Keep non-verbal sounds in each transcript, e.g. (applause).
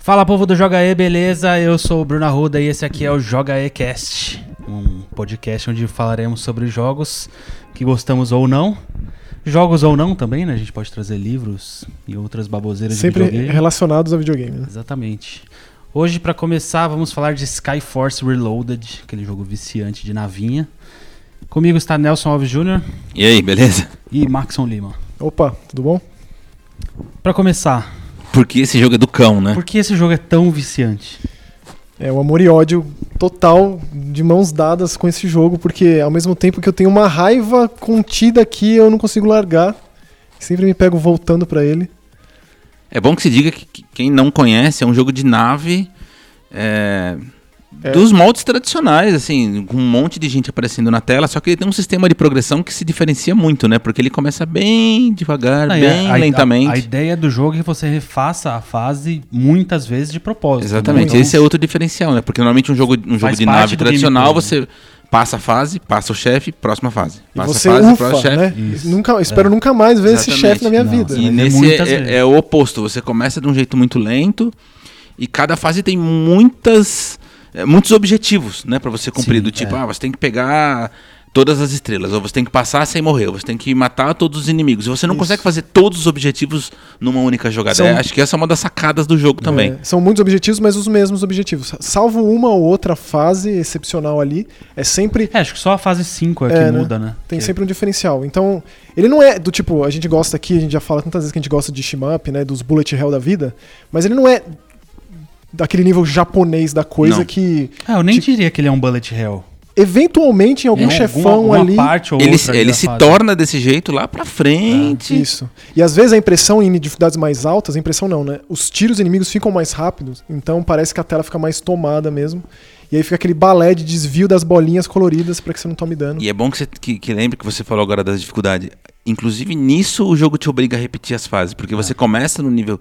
Fala povo do Joga E, beleza? Eu sou o Bruno Arruda e esse aqui é o Joga E Cast, um podcast onde falaremos sobre jogos que gostamos ou não, jogos ou não também, né? A gente pode trazer livros e outras baboseiras Sempre de videogame. relacionados a videogame. Né? Exatamente. Hoje, pra começar, vamos falar de Skyforce Reloaded, aquele jogo viciante de navinha. Comigo está Nelson Alves Jr. E aí, beleza? e Maxon Lima. Opa, tudo bom? Pra começar, Porque esse jogo é do cão, né? por que esse jogo é tão viciante? É o amor e ódio total de mãos dadas com esse jogo, porque ao mesmo tempo que eu tenho uma raiva contida aqui, eu não consigo largar. Sempre me pego voltando pra ele. É bom que se diga que que quem não conhece é um jogo de nave é, É. dos moldes tradicionais, assim, com um monte de gente aparecendo na tela, só que ele tem um sistema de progressão que se diferencia muito, né? Porque ele começa bem devagar, e bem a- a- lentamente. A, a ideia do jogo é que você refaça a fase muitas vezes de propósito. Exatamente, né? esse é outro diferencial, né? Porque normalmente um jogo, um jogo Faz de nave tradicional, você passa a fase, passa o chefe, próxima fase. E Passa você a fase, ufa, próximo chefe. né? Nunca, espero nunca mais ver esse Exatamente. chefe na minha Não, vida. E Mas é nesse vezes. é, é o oposto. Você começa de um jeito muito lento e cada fase tem muitas, é, muitos objetivos, né, para você cumprir. Sim, do tipo, é. ah, você tem que pegar todas as estrelas, ou você tem que passar sem morrer, ou você tem que matar todos os inimigos. E você não Isso. consegue fazer todos os objetivos numa única jogada. São- É, acho que essa é uma das sacadas do jogo também. É, são muitos objetivos, mas os mesmos objetivos. Salvo uma ou outra fase excepcional ali, é sempre É, acho que só a fase 5 é, É, que né? muda, né? Tem Que- sempre um diferencial. Então, ele não é do tipo, a gente gosta aqui, a gente já fala tantas vezes que a gente gosta de shmup, né, dos bullet hell da vida, mas ele não é daquele nível japonês da coisa Não. que Ah, eu nem Tipo- diria que ele é um bullet hell. eventualmente em algum É, chefão alguma, alguma ali parte ou Ele, ele se fase. torna desse jeito lá pra frente. Isso. E às vezes a impressão em dificuldades mais altas, a impressão não, né? Os tiros inimigos ficam mais rápidos, então parece que a tela fica mais tomada mesmo. E aí fica aquele balé de desvio das bolinhas coloridas pra que você não tome dano. E é bom que, você, que, que lembre que você falou agora das dificuldades. Inclusive, nisso o jogo te obriga a repetir as fases. Porque você começa no nível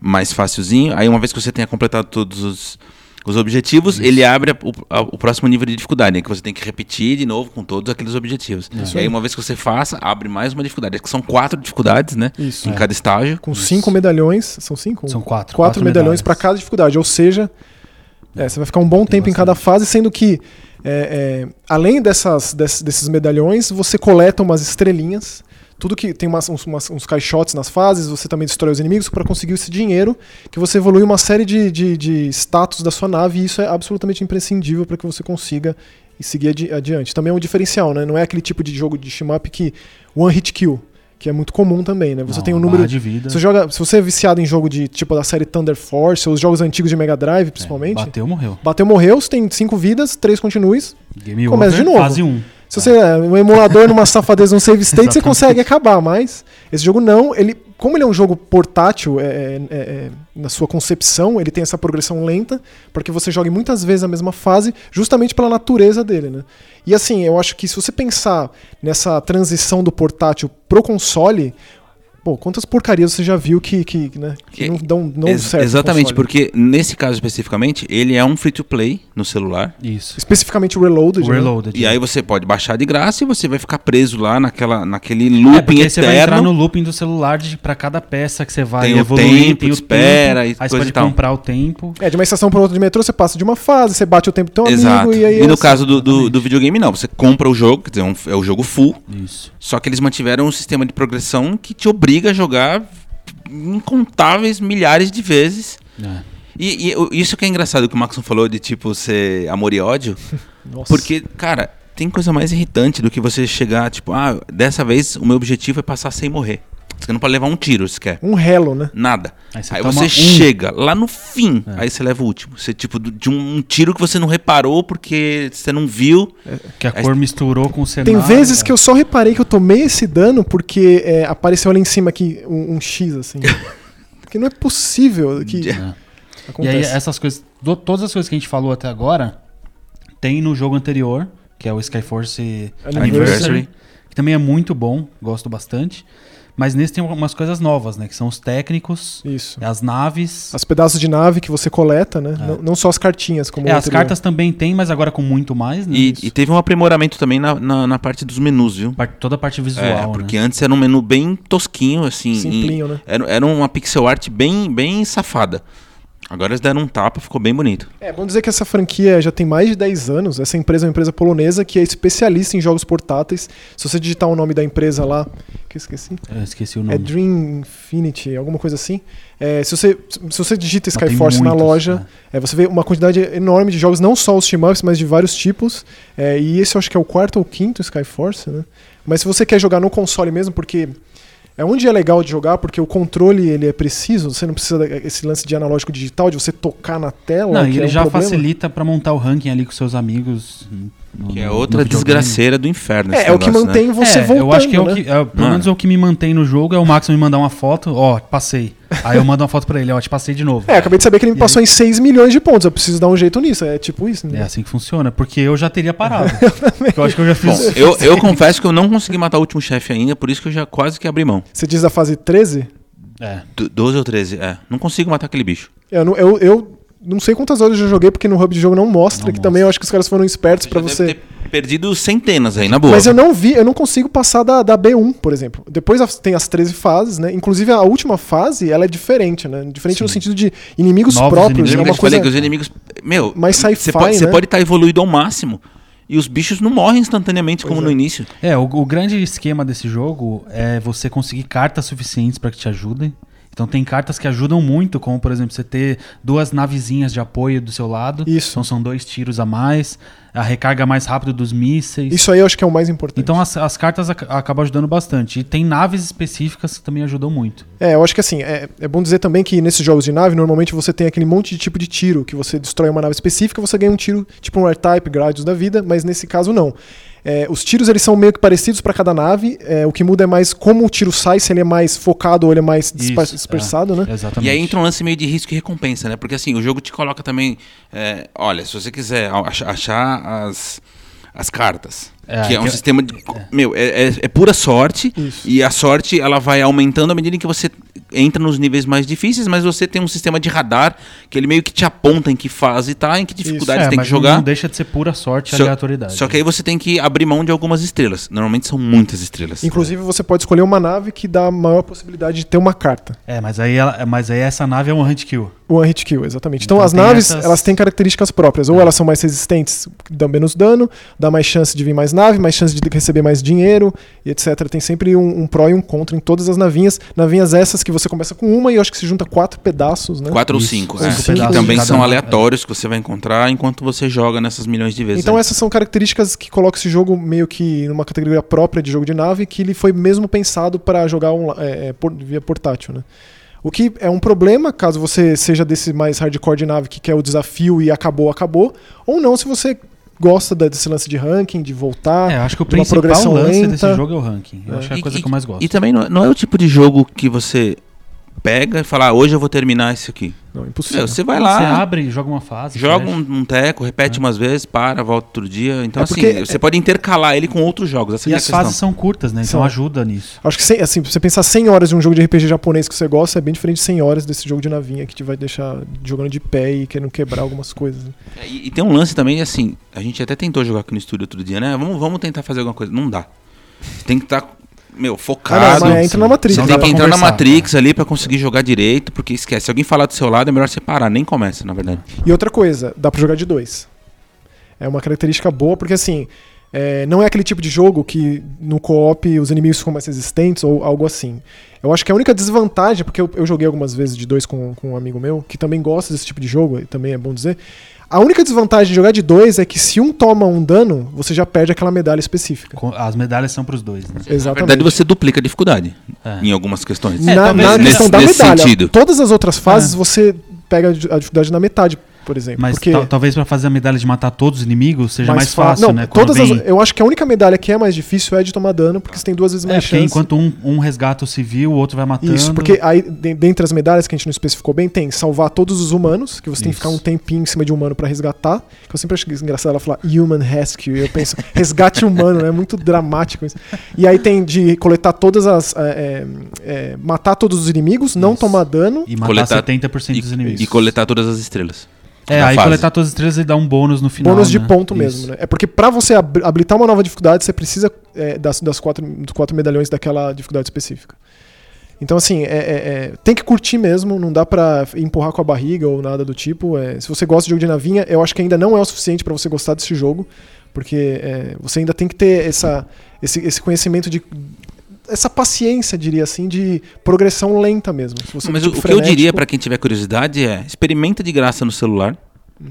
mais facilzinho, aí uma vez que você tenha completado todos os, os objetivos, ele abre a- o, a- o próximo nível de dificuldade, né? Que você tem que repetir de novo com todos aqueles objetivos. Isso e aí, uma vez que você faça, abre mais uma dificuldade. Que são quatro dificuldades, né? Isso. Em É. cada estágio. Com cinco medalhões, são cinco? São quatro. quatro, medalhões medalhas. pra cada dificuldade. Ou seja, é, você vai ficar um bom tempo em cada fase, sendo que, é, é, além dessas, dess- desses medalhões, você coleta umas estrelinhas. Tudo que tem umas- uns, umas- uns caixotes nas fases, você também destrói os inimigos para conseguir esse dinheiro, que você evolui uma série de, de, de status da sua nave, e isso é absolutamente imprescindível para que você consiga e seguir adi- adiante. Também é um diferencial, né? Não é aquele tipo de jogo de shmup que one hit kill, que é muito comum também, né? Você Não, tem um número de vida. você joga, se você é viciado em jogo de tipo da série Thunder Force, ou os jogos antigos de Mega Drive, É, principalmente, bateu, morreu. bateu, morreu, você tem cinco vidas, três continues. Game Começa over, de novo. Fase 1. Se você é um emulador numa safadeza, um save state, você consegue acabar, mas esse jogo não, ele, como ele é um jogo portátil, é, é, é, é, na sua concepção, ele tem essa progressão lenta, para que você jogue muitas vezes a mesma fase, justamente pela natureza dele, né? E assim, eu acho que se você pensar nessa transição do portátil pro console, pô, quantas porcarias você já viu que, que, né, que É, não dão não Ex- certo exatamente, porque nesse caso especificamente, ele é um free-to-play no celular. Isso. Especificamente o Reloaded, O né? Reloaded. E aí você pode baixar de graça e você vai ficar preso lá naquela, naquele é, looping porque aí você vai entrar eterno. no looping do celular de, pra cada peça que você vai Tem o evoluir, tempo tem o espera tempo, e aí você pode comprar o tempo. É, de uma estação para outra de metrô, você passa de uma fase, você bate o tempo teu Exato. amigo e aí... E no assim, caso do, do, do videogame, não. Você compra o jogo, quer dizer, um- é o jogo full, Isso. só que eles mantiveram um sistema de progressão que te obriga a jogar incontáveis milhares de vezes. É. E, e isso que é engraçado que o Maxon falou de tipo ser amor e ódio. (laughs) Porque, cara, tem coisa mais irritante do que você chegar, tipo, ah, dessa vez o meu objetivo é passar sem morrer. Você não pode levar um tiro, se quer. Um relo, né? Nada. Aí você Aí você um. chega lá no fim, É. aí você leva o último. Você, tipo, de um, um tiro que você não reparou porque você não viu. Que a Aí- cor misturou com o cenário. Tem vezes é. que eu só reparei que eu tomei esse dano porque é, apareceu ali em cima aqui um, um X, assim. (laughs) porque não é possível que É. E aí, acontece. essas coisas, do- todas as coisas que a gente falou até agora, tem no jogo anterior, que é o Skyforce Anniversary. Anniversary, que também é muito bom, gosto bastante. Mas nesse tem umas coisas novas, né? Que são os técnicos, Isso. as naves. As pedaços de nave que você coleta, né? É. Não, não só as cartinhas, como É, as cartas também tem, mas agora com muito mais, né? E, e teve um aprimoramento também na, na, na parte dos menus, viu? Toda a parte visual, É, né? porque antes era um menu bem tosquinho, assim. Simplinho, e né? Era, era uma pixel art bem, bem safada. Agora eles deram um tapa, ficou bem bonito. É, vamos dizer que essa franquia já tem mais de 10 anos. Essa empresa é uma empresa polonesa que é especialista em jogos portáteis. Se você digitar o nome da empresa lá, que eu esqueci. Eu esqueci o É nome. Dream Infinity, alguma coisa assim. É, se, você, se você digita Skyforce na loja, né? é, você vê uma quantidade enorme de jogos, não só os team-ups, mas de vários tipos. É, e esse eu acho que é o quarto ou quinto Skyforce, né? Mas se você quer jogar no console mesmo, porque é onde é legal de jogar, porque o controle ele é preciso, você não precisa desse lance de analógico digital, de você tocar na tela. Não, e que ele é um já problema. facilita pra montar o ranking ali com seus amigos. no- Que é outra desgraceira do inferno. esse É, é o que né? mantém você é, voltando. eu acho que é o né? que, é, pelo Mano. menos é o que me mantém no jogo, é o Max me mandar uma foto, ó, passei. Aí eu mando uma foto pra ele, ó, te passei de novo. É, acabei de saber que ele me passou em 6 milhões de pontos. Eu preciso dar um jeito nisso. É tipo isso, É né? assim que funciona, porque eu já teria parado. (laughs) Eu acho que eu já Bom, fiz. eu, (laughs) eu confesso que eu não consegui matar o último chefe ainda, por isso que eu já quase que abri mão. Você diz a fase 13? É. Do- 12 ou 13, é. Não consigo matar aquele bicho. Eu não, eu, eu não sei quantas horas eu já joguei, porque no hub de jogo não mostra, Não que mostra. também eu acho que os caras foram espertos pra Já você. deve ter perdido centenas aí, na boa. Mas eu não vi, eu não consigo passar da, da B1, por exemplo. Depois tem as 13 fases, né? Inclusive a última fase, ela é diferente, né? Diferente no Sim. sentido de inimigos Novos próprios. inimigos. É uma eu te falei coisa... que os inimigos. Meu, mais sci-fi, você pode né? Você pode estar evoluído ao máximo. E os bichos não morrem instantaneamente como Pois no é. início. É, o, o grande esquema desse jogo é você conseguir cartas suficientes pra que te ajudem. Então tem cartas que ajudam muito, como por exemplo, você ter duas navezinhas de apoio do seu lado. Isso. Então são dois tiros a mais, a recarga mais rápido dos mísseis. Isso aí eu acho que é o mais importante. Então as, as cartas ac- acabam ajudando bastante. E tem naves específicas que também ajudam muito. É, eu acho que assim, é, é bom dizer também que nesses jogos de nave, normalmente você tem aquele monte de tipo de tiro, que você destrói uma nave específica, você ganha um tiro, tipo um R-Type, Gradius da vida, mas nesse caso não. É, os tiros eles são meio que parecidos para cada nave, é, o que muda é mais como o tiro sai, se ele é mais focado ou ele é mais dispa- Isso, dispersado, né? Exatamente. E aí entra um lance meio de risco e recompensa, né? Porque assim, o jogo te coloca também. é, olha, se você quiser ach- achar as, as cartas. É, que é um que- sistema de. Meu, é, é- é pura sorte. Isso. E a sorte ela vai aumentando à medida em que você entra nos níveis mais difíceis, mas você tem um sistema de radar que ele meio que te aponta em que fase tá, em que dificuldade É, você tem mas que jogar. não deixa de ser pura sorte e Só- aleatoriedade. Só que aí você tem que abrir mão de algumas estrelas. Normalmente são muitas estrelas. Inclusive você pode escolher uma nave que dá a maior possibilidade de ter uma carta. É, mas aí, ela, mas aí essa nave é um hunt kill. One hit kill, exatamente. Então, Então as naves, essas- elas têm características próprias. Ou É. elas são mais resistentes, dão menos dano, dá mais chance de vir mais nave, mais chance de receber mais dinheiro, e etc. Tem sempre um, um pró e um contra em todas as navinhas. Navinhas essas que você começa com uma e eu acho que se junta quatro pedaços, né? Quatro ou Isso, cinco. cinco é, pedaços que de também são aleatórios que você vai encontrar enquanto você joga nessas milhões de vezes. Então aí. essas são características que colocam esse jogo meio que numa categoria própria de jogo de nave, que ele foi mesmo pensado para jogar onla- é, é, por- via portátil, né? O que é um problema caso você seja desse mais hardcore de nave que quer o desafio e acabou, acabou, ou não se você gosta da- desse lance de ranking, de voltar. É, eu acho que o principal progressão lance lenta. desse jogo é o ranking. Eu É. acho que é a E- coisa e- que eu mais gosto. E também não, não é o tipo de jogo que você pega e fala, ah, hoje eu vou terminar isso aqui. Não, impossível. Meu, você vai Você lá, abre, joga uma fase. joga um, um teco, repete umas vezes, para, volta outro dia. Então, É assim, você pode intercalar ele com outros jogos. Essa E é a as fases são curtas, né? Então São. ajuda nisso. Acho que, assim, se você pensar 100 horas de um jogo de RPG japonês que você gosta, é bem diferente de 100 horas desse jogo de navinha que te vai deixar jogando de pé e querendo quebrar algumas coisas. né? É, E, e tem um lance também, assim, a gente até tentou jogar aqui no estúdio outro dia, né? Vamos, vamos tentar fazer alguma coisa. Não dá. Você tem que estar, meu, Ah, focado. não, mas entra na Matrix. Você Não tem que entrar na Matrix ali pra conseguir jogar direito, porque esquece. Se alguém falar do seu lado, é melhor você parar, nem começa, na verdade. E outra coisa, dá pra jogar de dois. É uma característica boa, porque assim, é, não é aquele tipo de jogo que no co-op os inimigos ficam mais resistentes ou algo assim. Eu acho que a única desvantagem, porque eu, eu joguei algumas vezes de dois com, com um amigo meu, que também gosta desse tipo de jogo, e também é bom dizer. A única desvantagem de jogar de dois é que se um toma um dano, você já perde aquela medalha específica. As medalhas são pros dois, né? Na Exatamente. verdade, você duplica a dificuldade É. em algumas questões. É, na, na nesse- questão da nesse medalha. sentido. Todas as outras fases É. você pega a dificuldade na metade, por exemplo. Mas porque tal- talvez pra fazer a medalha de matar todos os inimigos seja mais, fa- fácil, não, né? Quando Todas as- eu acho que a única medalha que é mais difícil é de tomar dano, porque você tem duas vezes É, mais porque chance. enquanto um, um resgata o civil, o outro vai matando. Isso, porque aí, de- dentre as medalhas que a gente não especificou bem, tem salvar todos os humanos, que você tem que ficar Isso. um tempinho em cima de um humano pra resgatar. Que eu sempre acho engraçado ela falar human rescue. E eu penso, (laughs) resgate humano, né? É muito dramático isso. E aí tem de coletar todas as. é, é, é, matar todos os inimigos, não Isso. tomar dano. E matar Coletar- 70% dos E, inimigos. e coletar todas as estrelas. É, aí fase. coletar todas as estrelas e dar um bônus no final. bônus de né? ponto Isso. mesmo, né? É porque pra você ab- habilitar uma nova dificuldade, você precisa é, das, das quatro, dos quatro medalhões daquela dificuldade específica. Então, assim, é, é- é- tem que curtir mesmo, não dá pra empurrar com a barriga ou nada do tipo. É, se você gosta de jogo de navinha, eu acho que ainda não é o suficiente pra você gostar desse jogo, porque é, você ainda tem que ter essa, esse, esse conhecimento de. Essa paciência, diria assim, de progressão lenta mesmo. Se você é Mas tipo o, o que eu diria frenético- pra quem tiver curiosidade é experimenta de graça no celular,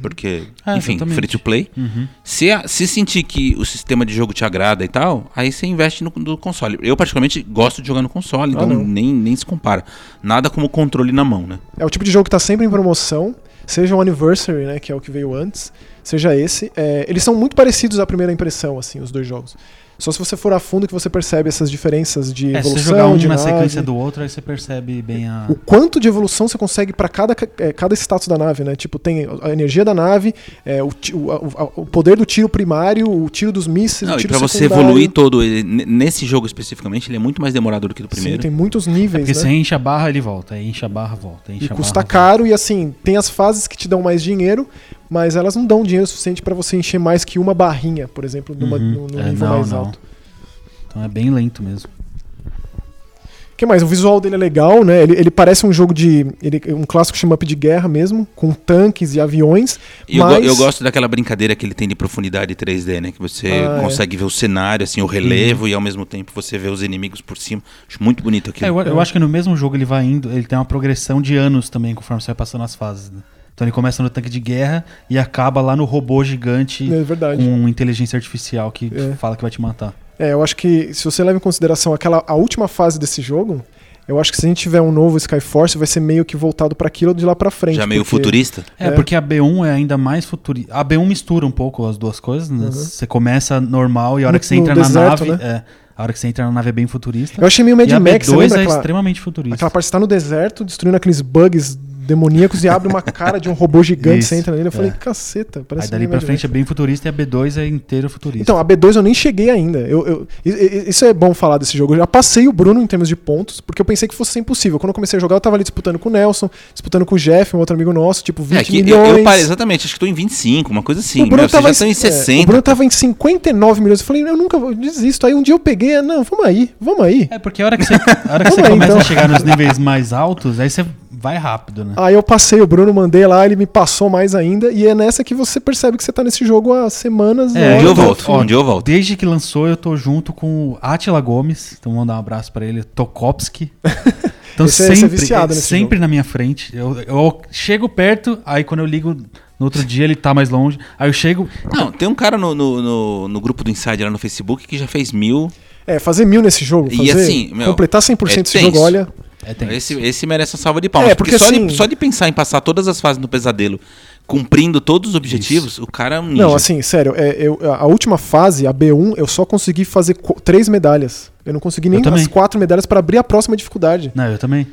porque, É, enfim, exatamente. free to play. Uhum. Se, se sentir que o sistema de jogo te agrada e tal, aí você investe no, no console. Eu, particularmente, gosto de jogar no console, Ah, então não. nem, nem se compara. Nada como controle na mão, né? É o tipo de jogo que tá sempre em promoção, seja o Anniversary, né, que é o que veio antes, seja esse. É, eles são muito parecidos à primeira impressão, assim, os dois jogos. Só se você for a fundo que você percebe essas diferenças de É, se você evolução, jogar um de na nave. sequência do outro, aí você percebe bem a. O quanto de evolução você consegue para cada, ca- é, cada status da nave, né? Tipo, tem a energia da nave, é, o, o, a- o poder do tiro primário, o tiro dos mísseis, Não, o e tiro pra você secundário. evoluir todo, ele- nesse jogo especificamente, ele é muito mais demorado do que do Sim, primeiro. tem muitos É níveis, porque né? você enche a barra, ele volta. Aí enche a barra, volta. Enche E a custa barra, caro e assim, tem as fases que te dão mais dinheiro, mas elas não dão dinheiro suficiente para você encher mais que uma barrinha, por exemplo, numa, Uhum. no, no É, nível não, mais não. alto. Então é bem lento mesmo. O que mais? O visual dele é legal, né? Ele, ele parece um jogo de. Ele, um clássico shmup de guerra mesmo, com tanques e aviões. E eu, mas... eu gosto daquela brincadeira que ele tem de profundidade 3D, né? Que você Ah, é. consegue ver o cenário, assim, o relevo e ao mesmo tempo você vê os inimigos por cima. Acho muito bonito É, aquilo. eu, eu acho que no mesmo jogo ele vai indo, ele tem uma progressão de anos também, conforme você vai passando as fases. né? Então ele começa no tanque de guerra e acaba lá no robô gigante É verdade. com inteligência artificial que É. fala que vai te matar. É, eu acho que se você leva em consideração aquela a última fase desse jogo, eu acho que se a gente tiver um novo Skyforce, vai ser meio que voltado para aquilo de lá para frente. Já meio porque- futurista. É, É. porque a B1 é ainda mais futurista. A B1 mistura um pouco as duas coisas, né? Uhum. Você começa normal e a hora No- que você entra na deserto, nave. né? É, a hora que você entra na nave é bem futurista. Eu achei meio Mad e a Max, você B2 lembra é aquela, extremamente futurista. aquela parte que você tá no deserto, destruindo aqueles bugs demoníacos e abre uma cara de um robô gigante, Isso, você entra nele, eu falei, é. caceta, Aí parece dali meio pra frente é bem futurista e a B2 é inteiro futurista. Então, a B2 eu nem cheguei ainda. Eu, eu- isso é bom falar desse jogo. Eu já passei o Bruno em termos de pontos, porque eu pensei que fosse impossível. Quando eu comecei a jogar, eu tava ali disputando com o Nelson, disputando com o Jeff, um outro amigo nosso, tipo 20 É, que eu, milhões. eu parei, exatamente, acho que tô em 25, uma coisa assim. o Bruno né? Tava em é, 60. o Bruno tava em 59 milhões. Eu falei, eu nunca vou, desisto. Aí um dia eu peguei, ah, não, vamos aí, vamos aí. É, porque a hora que você, a hora que você aí, começa então. a chegar nos níveis mais altos, aí você vai rápido, né? Aí eu passei o Bruno, mandei lá, ele me passou mais ainda. E é nessa que você percebe que você tá nesse jogo há semanas. É, Um dia eu volto, um dia eu volto. Desde que lançou, eu tô junto com o Atila Gomes. Então, vou mandar um abraço pra ele. Tokopski. (laughs) Então, Esse é- esse é sempre, viciado nesse sempre na minha frente. Eu, eu chego perto, aí quando eu ligo no outro dia, ele tá mais longe. Aí eu chego. Não, tem um cara no, no, no- no grupo do Insider lá no Facebook que já fez mil. É, fazer mil nesse jogo, E fazer, assim, meu, completar 100% é desse jogo, olha. É, tem. Esse, esse merece uma salva de palmas. É, porque porque só, assim- de, só de pensar em passar todas as fases do pesadelo, cumprindo todos os objetivos, o cara é um ninja. Não, assim, sério, é, eu, a última fase, a B1, eu só consegui fazer três medalhas. Eu não consegui nem as quatro medalhas pra abrir a próxima dificuldade. Não, eu também.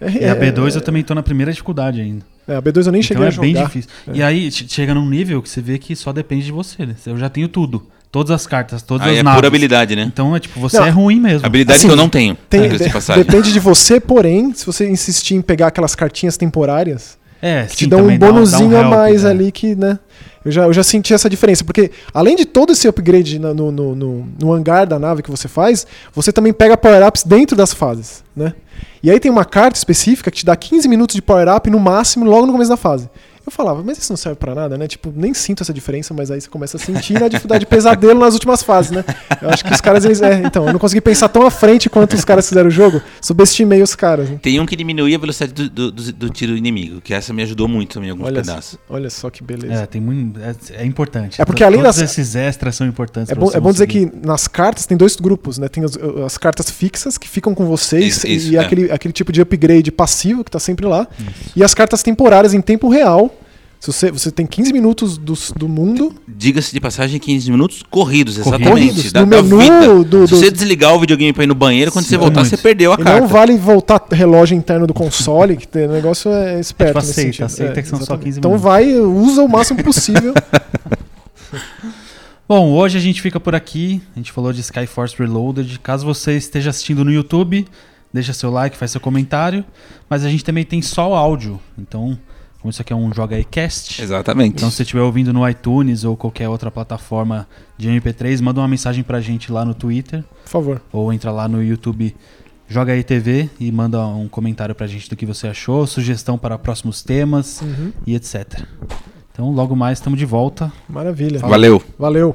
É, E a é, B2 eu também tô na primeira dificuldade ainda. é, a B2 eu nem Então cheguei é a jogar. bem difícil. E aí che- chega num nível que você vê que só depende de você, né? Eu já tenho tudo. Todas as cartas, todas Aí as é naves. pura habilidade, né? Então é tipo, você Não, é ruim mesmo. Habilidade Assim, que eu não tenho. Tem- diga-se de depende de (laughs) você, porém, se você insistir em pegar aquelas cartinhas temporárias, É, que sim, te dão um também dá dá bonuzinho a mais né? ali que, né? Eu já, eu já senti essa diferença, porque além de todo esse upgrade no, no, no, no hangar da nave que você faz, você também pega power-ups dentro das fases, né? E aí tem uma carta específica que te dá 15 minutos de power-up no máximo logo no começo da fase. Eu falava, mas isso não serve pra nada, né? Tipo, nem sinto essa diferença, mas aí você começa a sentir na dificuldade de pesadelo nas últimas fases, né? Eu acho que os caras, eles. É, então, eu não consegui pensar tão à frente quanto os caras fizeram o jogo, subestimei os caras. né? Tem um que diminuía a velocidade do, do, do- do tiro inimigo, que essa me ajudou muito também em alguns Olha, pedaços. olha só que beleza. É, tem muito. É, é importante. É porque além Todos das- esses extras são importantes. É bom, é bom dizer que nas cartas tem dois grupos, né? Tem as, as cartas fixas que ficam com vocês Isso, isso, e é. aquele, aquele tipo de upgrade passivo que tá sempre lá. E as cartas temporárias em tempo real. Se você, você tem 15 minutos do, do mundo. Diga-se de passagem, 15 minutos corridos, exatamente. Corridos, da, no da menu vida. do- Se do- você desligar o videogame pra ir no banheiro, quando Sim, você voltar, você perdeu a E carta. não vale voltar relógio interno do console, que tem- o negócio é esperto. tipo, nesse aceita, sentido. aceita que são só exatamente. 15 Então minutos. vai, usa o máximo (laughs) possível. Bom, hoje a gente fica por aqui. A gente falou de Skyforce Reloaded. Caso você esteja assistindo no YouTube, deixa seu like, faz seu comentário. Mas a gente também tem só o áudio. Então, como isso aqui é um Joga aí Cast. Exatamente. Então, se você estiver ouvindo no iTunes ou qualquer outra plataforma de MP3, manda uma mensagem pra gente lá no Twitter. Por favor. Ou entra lá no YouTube Joga aí TV e manda um comentário pra gente do que você achou, sugestão para próximos temas Uhum. e etc. Então, logo mais estamos de volta. Maravilha. Valeu. Valeu.